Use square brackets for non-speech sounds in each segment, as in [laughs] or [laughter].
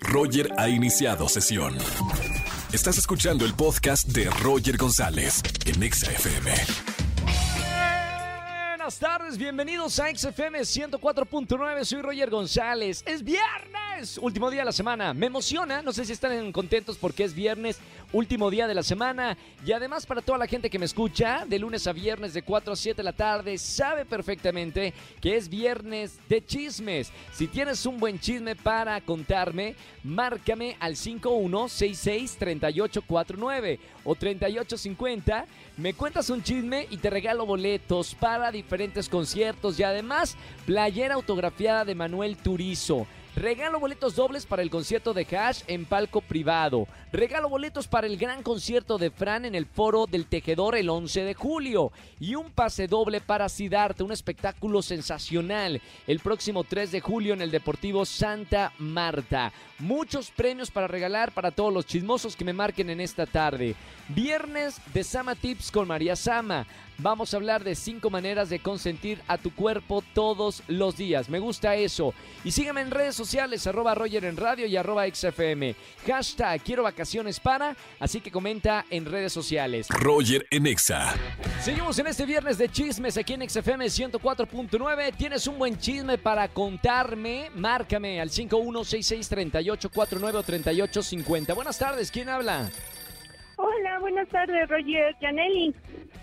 Roger ha iniciado sesión. Estás escuchando el podcast de Roger González en Exa FM. Buenas tardes, bienvenidos a XFM 104.9, soy Roger González. Es viernes, último día de la semana. Me emociona, no sé si están contentos porque es viernes, último día de la semana. Y además para toda la gente que me escucha, de lunes a viernes de 4 a 7 de la tarde, sabe perfectamente que es viernes de chismes. Si tienes un buen chisme para contarme, márcame al 5166-3849 o 3850. Me cuentas un chisme y te regalo boletos para diferentes conciertos y además playera autografiada de Manuel Turizo. Regalo boletos dobles para el concierto de Hash en palco privado. Regalo boletos para el gran concierto de Fran en el Foro del Tejedor el 11 de julio. Y un pase doble para Sidarte, un espectáculo sensacional el próximo 3 de julio en el Deportivo Santa Marta. Muchos premios para regalar para todos los chismosos que me marquen en esta tarde. Viernes de Sama Tips con María Sama. Vamos a hablar de cinco maneras de consentir a tu cuerpo todos los días. Me gusta eso. Y sígueme en redes sociales, arroba Roger en radio y arroba XFM. Hashtag quiero vacaciones para, así que comenta en redes sociales. Roger en Exa. Seguimos en este viernes de chismes aquí en XFM 104.9. ¿Tienes un buen chisme para contarme? Márcame al 51663849 o 3850. Buenas tardes, ¿quién habla? Hola, buenas tardes, Roger. Janelli.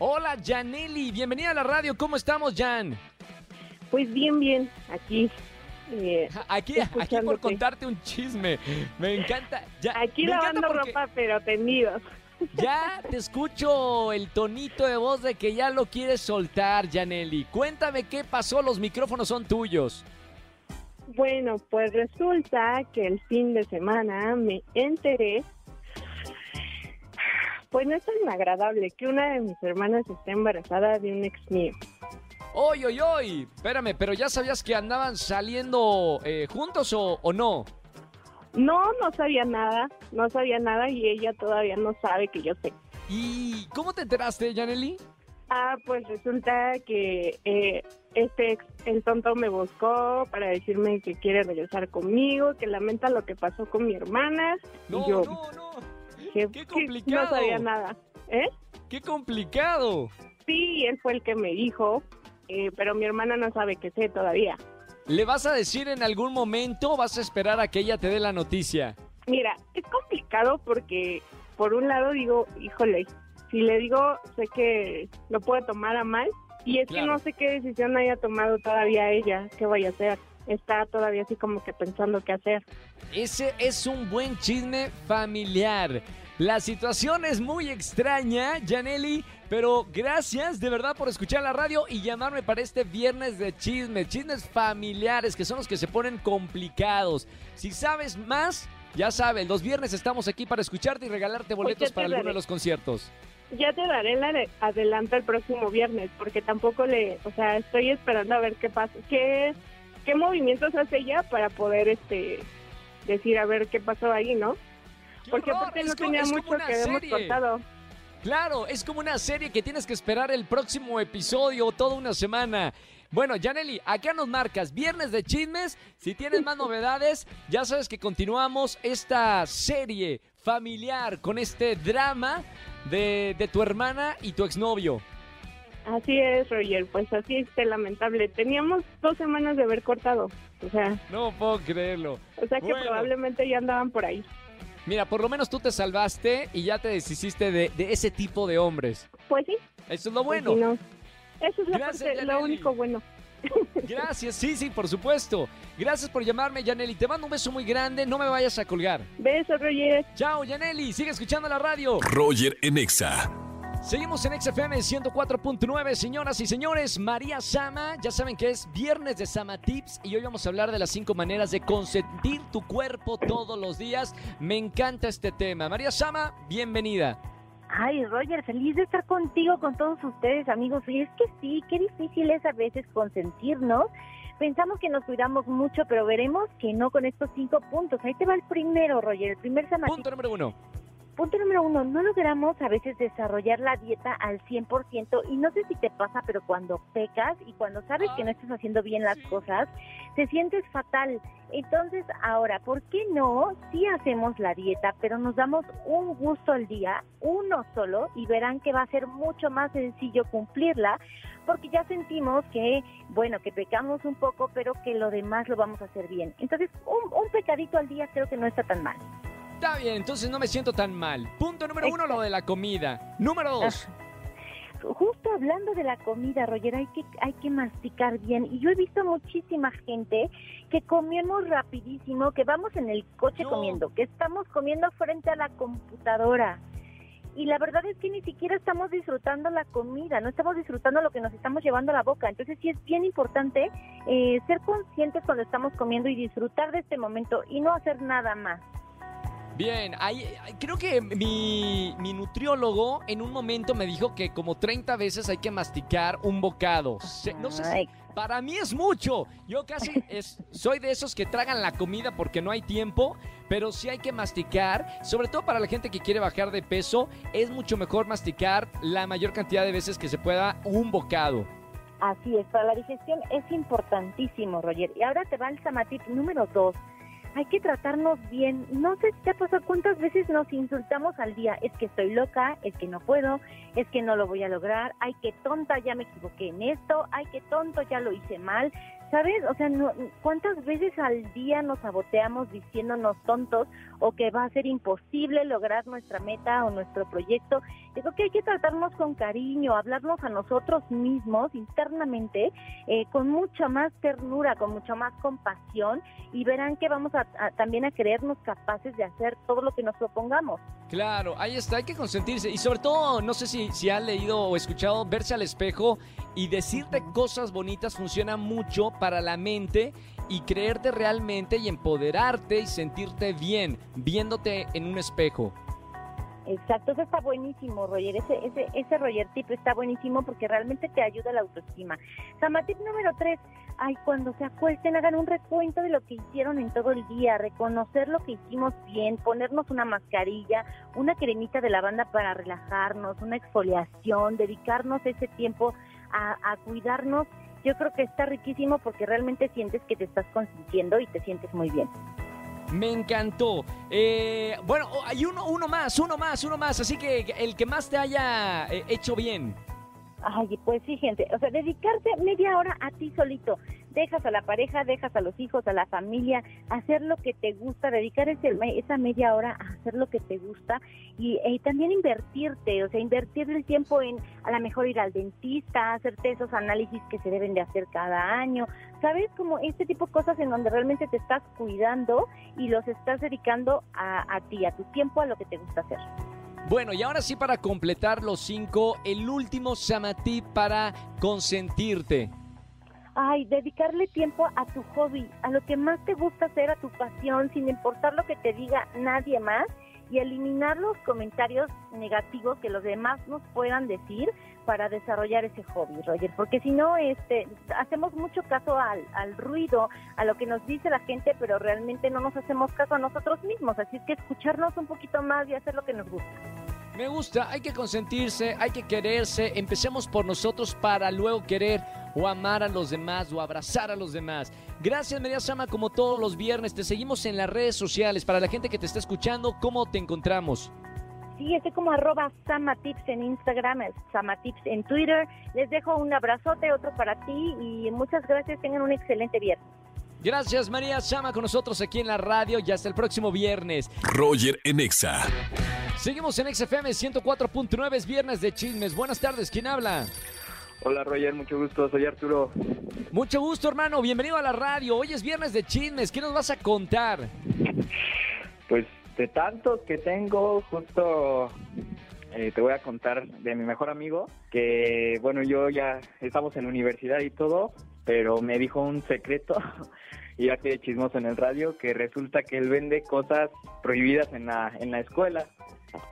Hola, Janelli. Bienvenida a la radio. ¿Cómo estamos, Jan? Pues bien, bien. Aquí. eh, Aquí, aquí por contarte un chisme. Me encanta. Ya, Aquí me encanta lavando porque ropa, pero tendidos. Ya [laughs] te escucho el tonito de voz de que ya lo quieres soltar, Janelli. Cuéntame qué pasó. Los micrófonos son tuyos. Bueno, pues resulta que el fin de semana me enteré, pues no es tan agradable que una de mis hermanas esté embarazada de un ex mío. ¡Oy, oy, oy! Espérame, pero ya sabías que andaban saliendo eh, juntos o, o no. No, no sabía nada, no sabía nada y ella todavía no sabe que yo sé. ¿Y cómo te enteraste, Janelli? Ah, pues resulta que eh, este ex, el tonto me buscó para decirme que quiere regresar conmigo, que lamenta lo que pasó con mi hermana. No, y yo, no, no. Que- qué complicado. No sabía nada. ¿Eh? ¡Qué complicado! Sí, él fue el que me dijo, eh, pero mi hermana no sabe que sé todavía. ¿Le vas a decir en algún momento o vas a esperar a que ella te dé la noticia? Mira, es complicado porque por un lado digo, híjole, si le digo, sé que lo puede tomar a mal y es Claro. que no sé qué decisión haya tomado todavía ella, qué vaya a hacer. Está todavía así como que pensando qué hacer. Ese es un buen chisme familiar. La situación es muy extraña, Janelli, pero gracias de verdad por escuchar la radio y llamarme para este viernes de chismes, chismes familiares que son los que se ponen complicados. Si sabes más, ya sabes, los viernes estamos aquí para escucharte y regalarte boletos te para alguno daré. de los conciertos. Ya te daré la de- adelanto el próximo viernes porque tampoco le, o sea, estoy esperando a ver qué pasa, qué, qué movimientos hace ella para poder, este, decir a ver qué pasó ahí, ¿no? ¡Qué Porque aparte Es no tenía mucho una que hemos serie. cortado. Claro, es como una serie que tienes que esperar el próximo episodio toda una semana. Bueno, Janelli, acá nos marcas viernes de chismes. Si tienes más [laughs] novedades, ya sabes que continuamos esta serie familiar con este drama de, de tu hermana y tu exnovio. Así es, Roger, pues así es, qué lamentable. Teníamos dos semanas de haber cortado, o sea, No puedo creerlo. o sea que Bueno. probablemente ya andaban por ahí. Mira, por lo menos tú te salvaste y ya te deshiciste de, de ese tipo de hombres. Pues sí, Eso es lo pues bueno. sí, no. Eso es la Gracias, parte- lo Yaneli. único bueno. Gracias, sí, sí, por supuesto. Gracias por llamarme, Janelli. Te mando un beso muy grande. No me vayas a colgar. Besos, Roger. Chao, Yaneli. Sigue escuchando la radio. Roger en Exa. Seguimos en XFM 104.9, señoras y señores. María Sama, ya saben que es viernes de Sama Tips y hoy vamos a hablar de las cinco maneras de consentir tu cuerpo todos los días. Me encanta este tema. María Sama, bienvenida. Ay, Roger, feliz de estar contigo, con todos ustedes, amigos. Y es que sí, qué difícil es a veces consentirnos. Pensamos que nos cuidamos mucho, pero veremos que no con estos cinco puntos. Ahí te va el primero, Roger, el primer Punto samatip. número uno. Punto número uno, no logramos a veces desarrollar la dieta al 100% y no sé si te pasa, pero cuando pecas y cuando sabes que no estás haciendo bien las cosas, te sientes fatal. Entonces, ahora, ¿por qué no? Si hacemos la dieta, pero nos damos un gusto al día, uno solo, y verán que va a ser mucho más sencillo cumplirla, porque ya sentimos que, bueno, que pecamos un poco, pero que lo demás lo vamos a hacer bien. Entonces, un, un pecadito al día creo que no está tan mal. Está bien, entonces no me siento tan mal. Punto número uno, lo de la comida. Número dos. Justo hablando de la comida, Roger, hay que, hay que masticar bien. Y yo he visto muchísima gente que comemos rapidísimo, que vamos en el coche No. comiendo, que estamos comiendo frente a la computadora. Y la verdad es que ni siquiera estamos disfrutando la comida, no estamos disfrutando lo que nos estamos llevando a la boca. Entonces sí es bien importante eh, ser conscientes cuando estamos comiendo y disfrutar de este momento y no hacer nada más. Bien, ahí, creo que mi, mi nutriólogo en un momento me dijo que como 30 veces hay que masticar un bocado. Se- no sé si- para mí es mucho. Yo casi es, soy de esos que tragan la comida porque no hay tiempo, pero sí hay que masticar. Sobre todo para la gente que quiere bajar de peso, es mucho mejor masticar la mayor cantidad de veces que se pueda un bocado. Así es, para la digestión es importantísimo, Roger. Y ahora te va el samatip número dos. Hay que tratarnos bien. No sé ha pasado cuántas veces nos insultamos al día. Es que estoy loca, es que no puedo, es que no lo voy a lograr. Ay, qué tonta, ya me equivoqué en esto. Ay, qué tonto, ya lo hice mal. ¿Sabes? O sea, ¿cuántas veces al día nos saboteamos diciéndonos tontos o que va a ser imposible lograr nuestra meta o nuestro proyecto? Digo que hay que tratarnos con cariño, hablarnos a nosotros mismos internamente eh, con mucha más ternura, con mucha más compasión y verán que vamos a, a- también a creernos capaces de hacer todo lo que nos propongamos. Claro, ahí está, hay que consentirse. Y sobre todo, no sé si, si han leído o escuchado, verse al espejo y decirte cosas bonitas funciona mucho para la mente y creerte realmente y empoderarte y sentirte bien viéndote en un espejo. Exacto, eso está buenísimo, Roger. Ese, ese, ese Roger tip está buenísimo porque realmente te ayuda a la autoestima. Samatip número tres, ay, cuando se acuesten, hagan un recuento de lo que hicieron en todo el día, reconocer lo que hicimos bien, ponernos una mascarilla, una cremita de lavanda para relajarnos, una exfoliación, dedicarnos ese tiempo a, a cuidarnos. Yo creo que está riquísimo porque realmente sientes que te estás consintiendo y te sientes muy bien. Me encantó. Eh, bueno, oh, hay uno, uno más, uno más, uno más. Así que el que más te haya eh, hecho bien. Ay, pues sí, gente, o sea, dedicarte media hora a ti solito. Dejas a la pareja, dejas a los hijos, a la familia, hacer lo que te gusta, dedicar ese, esa media hora a hacer lo que te gusta y, y también invertirte, o sea, invertir el tiempo en a lo mejor ir al dentista, hacerte esos análisis que se deben de hacer cada año, ¿sabes? Como este tipo de cosas en donde realmente te estás cuidando y los estás dedicando a, a ti, a tu tiempo, a lo que te gusta hacer. Bueno, y ahora sí para completar los cinco, el último Samatip para consentirte. Ay, dedicarle tiempo a tu hobby, a lo que más te gusta hacer, a tu pasión, sin importar lo que te diga nadie más y eliminar los comentarios negativos que los demás nos puedan decir para desarrollar ese hobby, Roger, porque si no, este, hacemos mucho caso al, al ruido, a lo que nos dice la gente, pero realmente no nos hacemos caso a nosotros mismos, así es que escucharnos un poquito más y hacer lo que nos gusta. Me gusta, hay que consentirse, hay que quererse. Empecemos por nosotros para luego querer o amar a los demás o abrazar a los demás. Gracias, María Sama, como todos los viernes. Te seguimos en las redes sociales. Para la gente que te está escuchando, ¿cómo te encontramos? Sí, estoy como arroba Samatips en Instagram, Samatips en Twitter. Les dejo un abrazote, otro para ti y muchas gracias. Tengan un excelente viernes. Gracias, María Sama, con nosotros aquí en la radio y hasta el próximo viernes. Roger en Exa. Seguimos en XFM 104.9, es viernes de chismes. Buenas tardes, ¿quién habla? Hola Roger, mucho gusto, soy Arturo. Mucho gusto, hermano. Bienvenido a la radio. Hoy es viernes de chismes. ¿Qué nos vas a contar? Pues de tantos que tengo, justo eh, te voy a contar de mi mejor amigo, que bueno, yo ya estamos en universidad y todo, pero me dijo un secreto [laughs] iba aquí de chismoso en el radio, que resulta que él vende cosas prohibidas en la, en la escuela.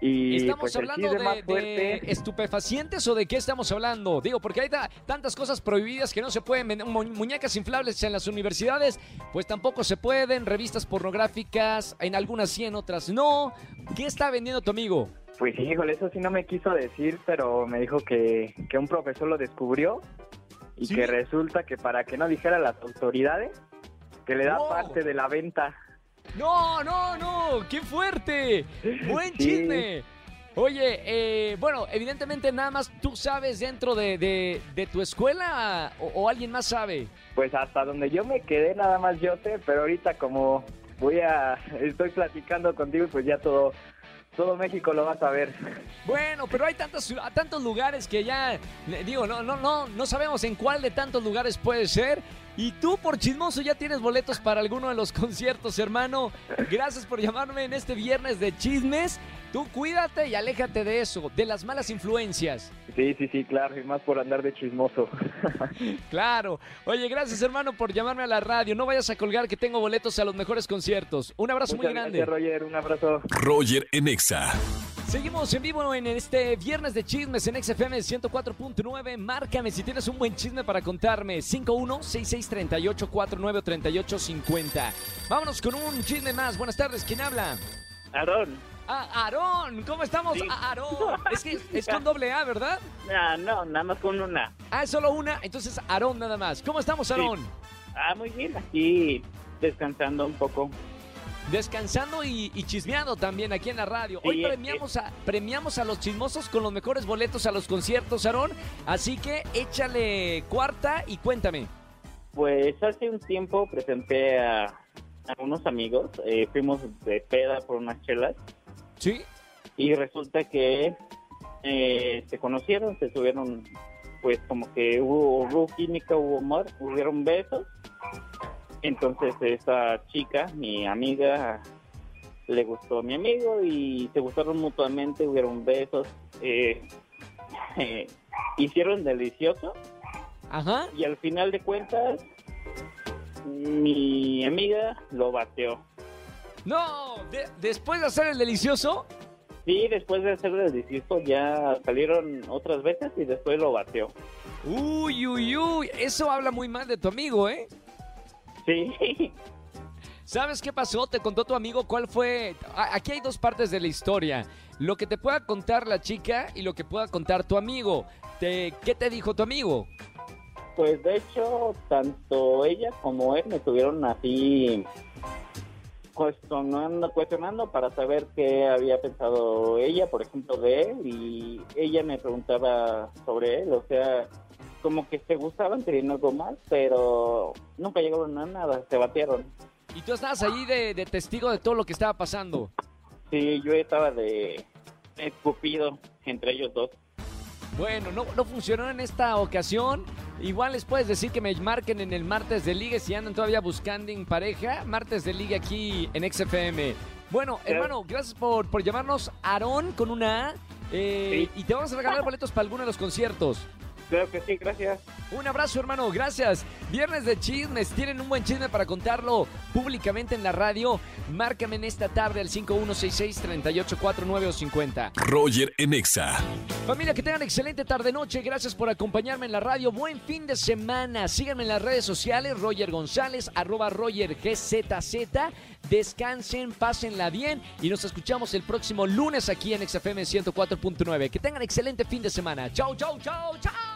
Y ¿Estamos pues hablando de, más de fuerte... estupefacientes o de qué estamos hablando? Digo, porque hay ta- tantas cosas prohibidas que no se pueden vender. Mu- muñecas inflables en las universidades, pues tampoco se pueden. Revistas pornográficas, en algunas sí, en otras no. ¿Qué está vendiendo tu amigo? Pues sí, híjole, eso sí no me quiso decir, pero me dijo que, que un profesor lo descubrió y ¿Sí? que resulta que para que no dijera las autoridades, que le da Wow. parte de la venta. No, no, no, qué fuerte. Buen Sí. chisme. Oye, eh, bueno, evidentemente nada más tú sabes dentro de, de- de tu escuela o, o alguien más sabe. Pues hasta donde yo me quedé nada más yo sé, pero ahorita como voy a, estoy platicando contigo, pues ya todo, todo México lo va a saber. Bueno, pero hay tantos, tantos lugares que ya, digo, no, no, no, no sabemos en cuál de tantos lugares puede ser. Y tú, por chismoso, ya tienes boletos para alguno de los conciertos, hermano. Gracias por llamarme en este viernes de chismes. Tú cuídate y aléjate de eso, de las malas influencias. Sí, sí, sí, claro, y más por andar de chismoso. [laughs] Claro. Oye, gracias, hermano, por llamarme a la radio. No vayas a colgar que tengo boletos a los mejores conciertos. Un abrazo Muchas muy grande. gracias, Roger, un abrazo. Roger en Exa. Seguimos en vivo en este viernes de chismes en XFM 104.9. Márcame si tienes un buen chisme para contarme. 516638493850. Vámonos con un chisme más. Buenas tardes, ¿quién habla? Aarón. Ah, Aarón, ¿cómo estamos? Sí. Ah, Aarón. [laughs] Es que es con doble A, ¿verdad? Ah, no, nada más con una. Ah, es solo una, entonces Aarón nada más. ¿Cómo estamos, Aarón? Ah, muy bien, aquí descansando un poco. Descansando y, y chismeando también aquí en la radio. Hoy Sí, eh, premiamos a, premiamos a los chismosos con los mejores boletos a los conciertos, Aarón. Así que échale cuarta y cuéntame. Pues hace un tiempo presenté a, a unos amigos, eh, fuimos de peda por unas chelas ¿Sí? y resulta que eh, se conocieron, se subieron, pues como que hubo, hubo química, hubo amor, hubieron besos. Entonces esa chica, mi amiga, le gustó a mi amigo y se gustaron mutuamente, hubieron besos, eh, [laughs] eh, hicieron delicioso Ajá. y al final de cuentas mi amiga lo bateó. No, de- después de hacer el delicioso, Sí, después de hacer el delicioso ya salieron otras veces y después lo bateó. uy, uy, uy, eso habla muy mal de tu amigo, ¿eh? Sí, ¿Sabes qué pasó? Te contó tu amigo cuál fue. Aquí hay dos partes de la historia. Lo que te pueda contar la chica y lo que pueda contar tu amigo. Te- ¿Qué te dijo tu amigo? pues de hecho tanto ella como él me estuvieron así cuestionando, cuestionando para saber qué había pensado ella, por ejemplo, de él y ella me preguntaba sobre él, o sea, como que se gustaban algo más, pero nunca llegaron a nada, se batearon. Y tú estabas allí de, de testigo de todo lo que estaba pasando. Sí, yo estaba de escupido entre ellos dos. Bueno, no, no funcionó en esta ocasión. Igual les puedes decir que me marquen en el martes de liga si andan todavía buscando en pareja. Martes de liga aquí en XFM. Bueno, hermano, gracias por, por llamarnos Aarón con una A. eh, Y te vamos a regalar [laughs] boletos para alguno de los conciertos. Que sí, gracias. Un abrazo, hermano, gracias. Viernes de chismes, tienen un buen chisme para contarlo públicamente en la radio. Márcame en esta tarde al 5166-3849 o 50. Roger en Exa. Familia, que tengan excelente tarde-noche. Gracias por acompañarme en la radio. Buen fin de semana. Síganme en las redes sociales, Roger González, arroba Roger GZZ. Descansen, pásenla bien y nos escuchamos el próximo lunes aquí en XFM 104.9. Que tengan excelente fin de semana. Chau, chau, chau, chau.